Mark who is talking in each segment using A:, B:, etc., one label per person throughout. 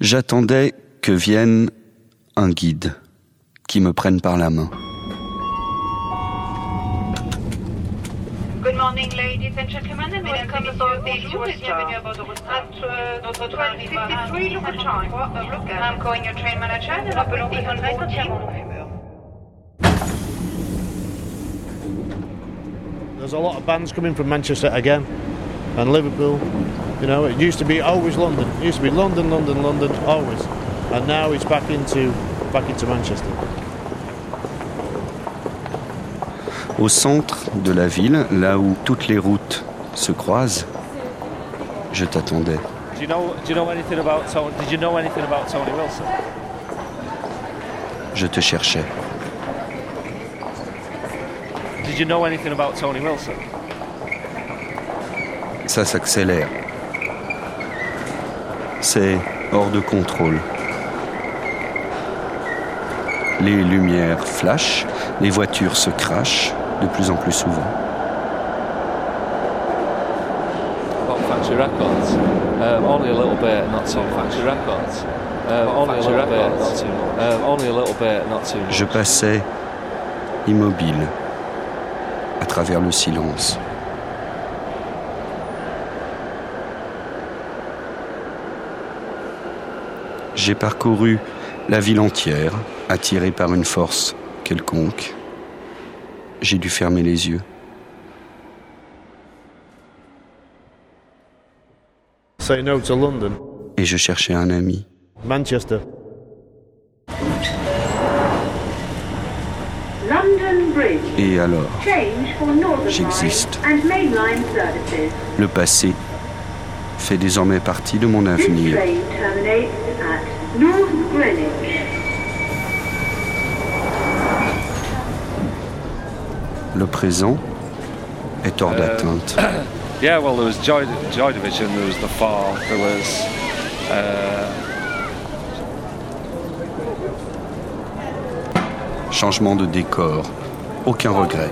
A: J'attendais que vienne un guide qui me prenne par la main.
B: Good morning, ladies and gentlemen, and welcome aboard the Eurostar at notre 1253 local time. I'm calling your train manager and on.
C: There's a lot of bands coming from Manchester again, and Liverpool. You know, it used to be always London. It used to be London, London, London, always, and now it's back into back into Manchester.
A: Au centre de la ville, là où toutes les routes se croisent, je t'attendais.
D: Do you know? Do you know anything about Tony? Did you know anything about Tony Wilson?
A: Je te cherchais.
D: Did you know anything about Tony Wilson?
A: Ça s'accélère. C'est hors de contrôle. Les lumières flashent, les voitures se crachent de plus en plus souvent.
D: About Factory Records? Um, only a little
A: J'ai parcouru la ville entière, attiré par une force quelconque. J'ai dû fermer les yeux.
C: Say no to London,
A: Et je cherchais un ami.
C: Manchester.
B: London Bridge.
A: Et alors, J'existe.
B: Line and Mainline services.
A: le passé fait désormais partie de mon avenir. Le présent est hors d'atteinte.
D: Yeah, well, there was Joy, Joy Division, there was The Fall, there was. Uh,
A: Changement de décor. Aucun regret.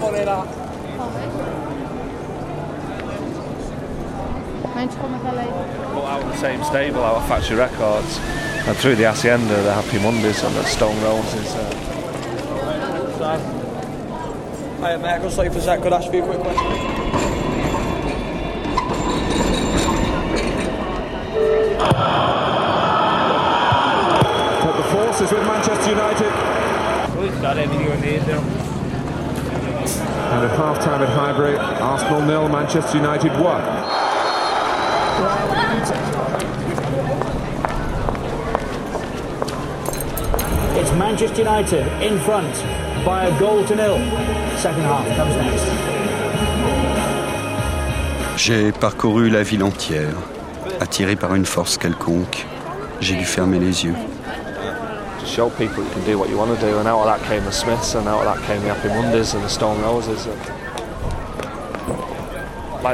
D: Put out of the same stable, our Factory Records, and through the Hacienda, the Happy Mondays and the Stone Roses. Uh,
E: Hi, mate. I got something for Zach. Could I ask you a quick question?
F: But the force is with Manchester United. And at half time at Highbury, Arsenal nil, Manchester United 1.
G: It's Manchester United in front by a goal to nil. Second half comes next.
A: J'ai parcouru la ville entière, attiré par une force quelconque. J'ai dû fermer les yeux.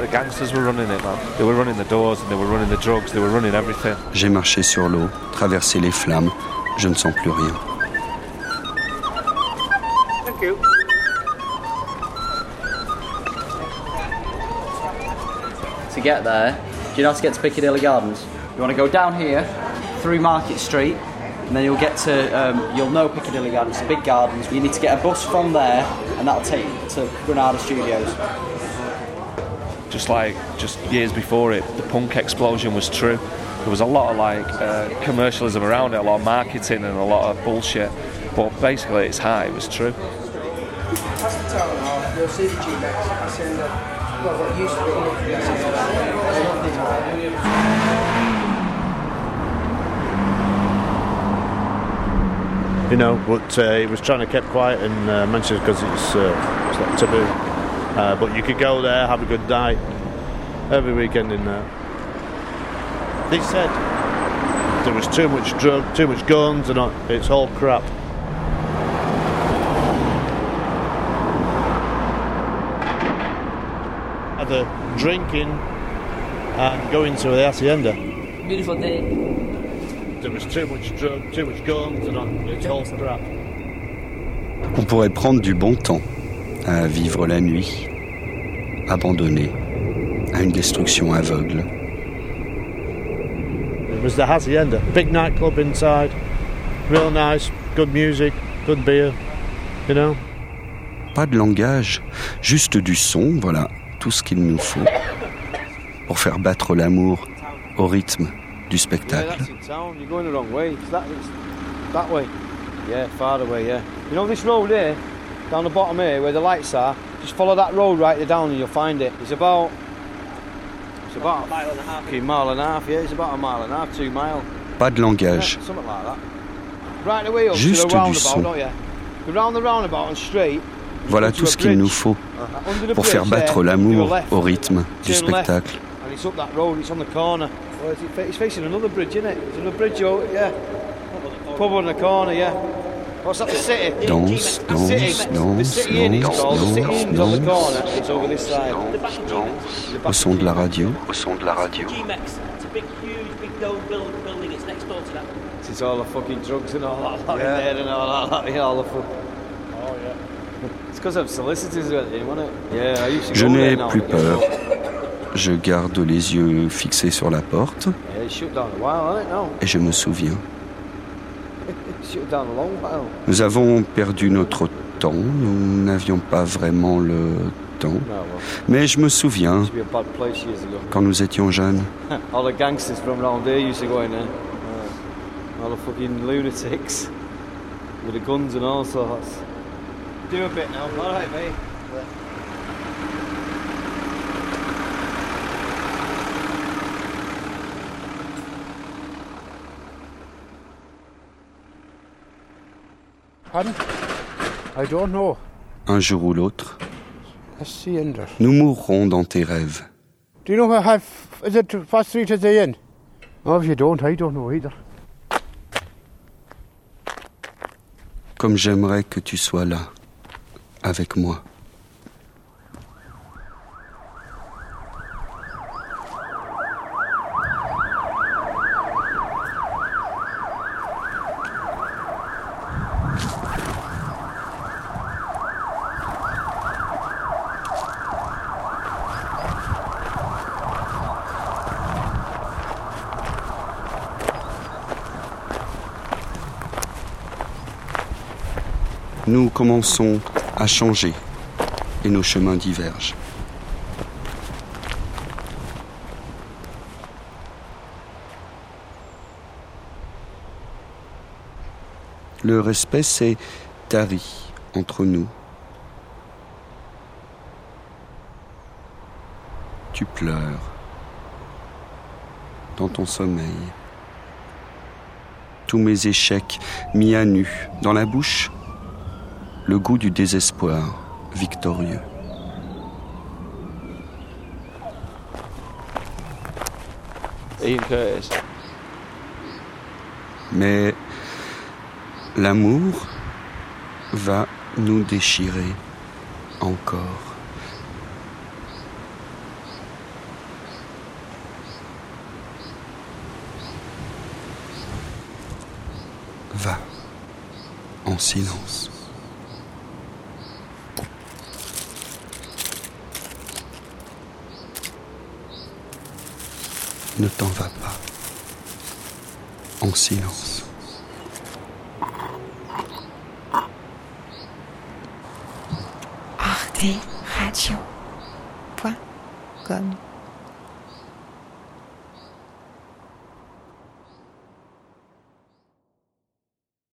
D: Like the gangsters were running it, man. They were running the doors, and they were running the drugs, they were running everything.
A: J'ai marché sur l'eau, traversé les flammes. Je ne sens plus rien.
E: Thank you.
H: to get there, do you know how to get to Piccadilly Gardens? You want to go down here, through Market Street, and then you'll get to, um, you'll know Piccadilly Gardens, the big gardens. You need to get a bus from there, and that'll take you to Granada Studios.
D: Just like just years before it, the punk explosion was true. There was a lot of like uh, commercialism around it, a lot of marketing, and a lot of bullshit. But basically, it's high. It was true.
C: You know, but uh, it was trying to keep quiet in uh, Manchester because it's, uh, it's taboo. Uh, but you could go there, have a good night every weekend in there. They said there was too much drug, too much guns, and all- it's all crap. Either drinking and going to the hacienda.
H: Beautiful day.
C: There was too much drug, too much guns, and all- it's all crap.
A: On pourrait prendre du bon temps à vivre la nuit, abandonné à une destruction aveugle.
I: was the Hacienda. Big nightclub inside, real nice, good music, good beer, you know?
A: Pas de langage, juste du son, voilà tout ce qu'il nous faut pour faire battre l'amour au rythme du spectacle.
I: Yeah, down the bottom here, where the lights are? Just follow that road right there down and you'll find it. It's about... It's about a mile and a half. Okay, mile and a half, yeah. It's about a mile and a half, two mile.
A: Pas de
I: Yeah,
A: langage,
I: something like that. Right away up
A: Juste
I: to the
A: du
I: roundabout,
A: son.
I: don't you? Go round the roundabout and straight.
A: voilà
I: to
A: tout ce qu'il nous faut
I: Uh, the
A: pour faire battre l'amour au rythme du spectacle.
I: And it's up that road, it's on the corner. Well, it's, facing another bridge, isn't it? It's another bridge, oh, yeah. Pub on the corner, yeah. The city?
A: Danse,
I: over this side.
A: Au son de la radio, au son de la radio.
J: It's
I: all the fucking drugs and all that lot in there and all that, yeah, all the fuck.
J: Oh yeah.
I: It's because of solicitors went in, wasn't it? Yeah, I used to
A: Je n'ai plus peur. Je garde les yeux fixés sur la porte
I: Yeah, it's shut down a while, hasn't it, now?
A: et je me souviens.
I: It's shut down a long while.
A: Nous avons perdu notre temps, nous n'avions pas vraiment le temps.
I: Well,
A: Mais je me souviens, quand nous étions jeunes,
I: All the gangsters from around here used to go in there. Uh, all the fucking lunatics with the guns and all sorts. Do a bit now, alright, mate.
C: Pardon? I don't know.
A: Un jour ou l'autre, nous mourrons dans tes rêves.
C: Do you know where have is it Fast Street at the inn? If you don't, I don't know either.
A: Comme j'aimerais que tu sois là, avec moi. Nous commençons à changer et nos chemins divergent. Le respect s'est tari entre nous. Tu pleures dans ton sommeil. Tous mes échecs mis à nu dans la bouche, le goût du désespoir victorieux. Mais l'amour va nous déchirer encore. Va en silence. Ne t'en va pas. En silence.
K: Arte Radio.com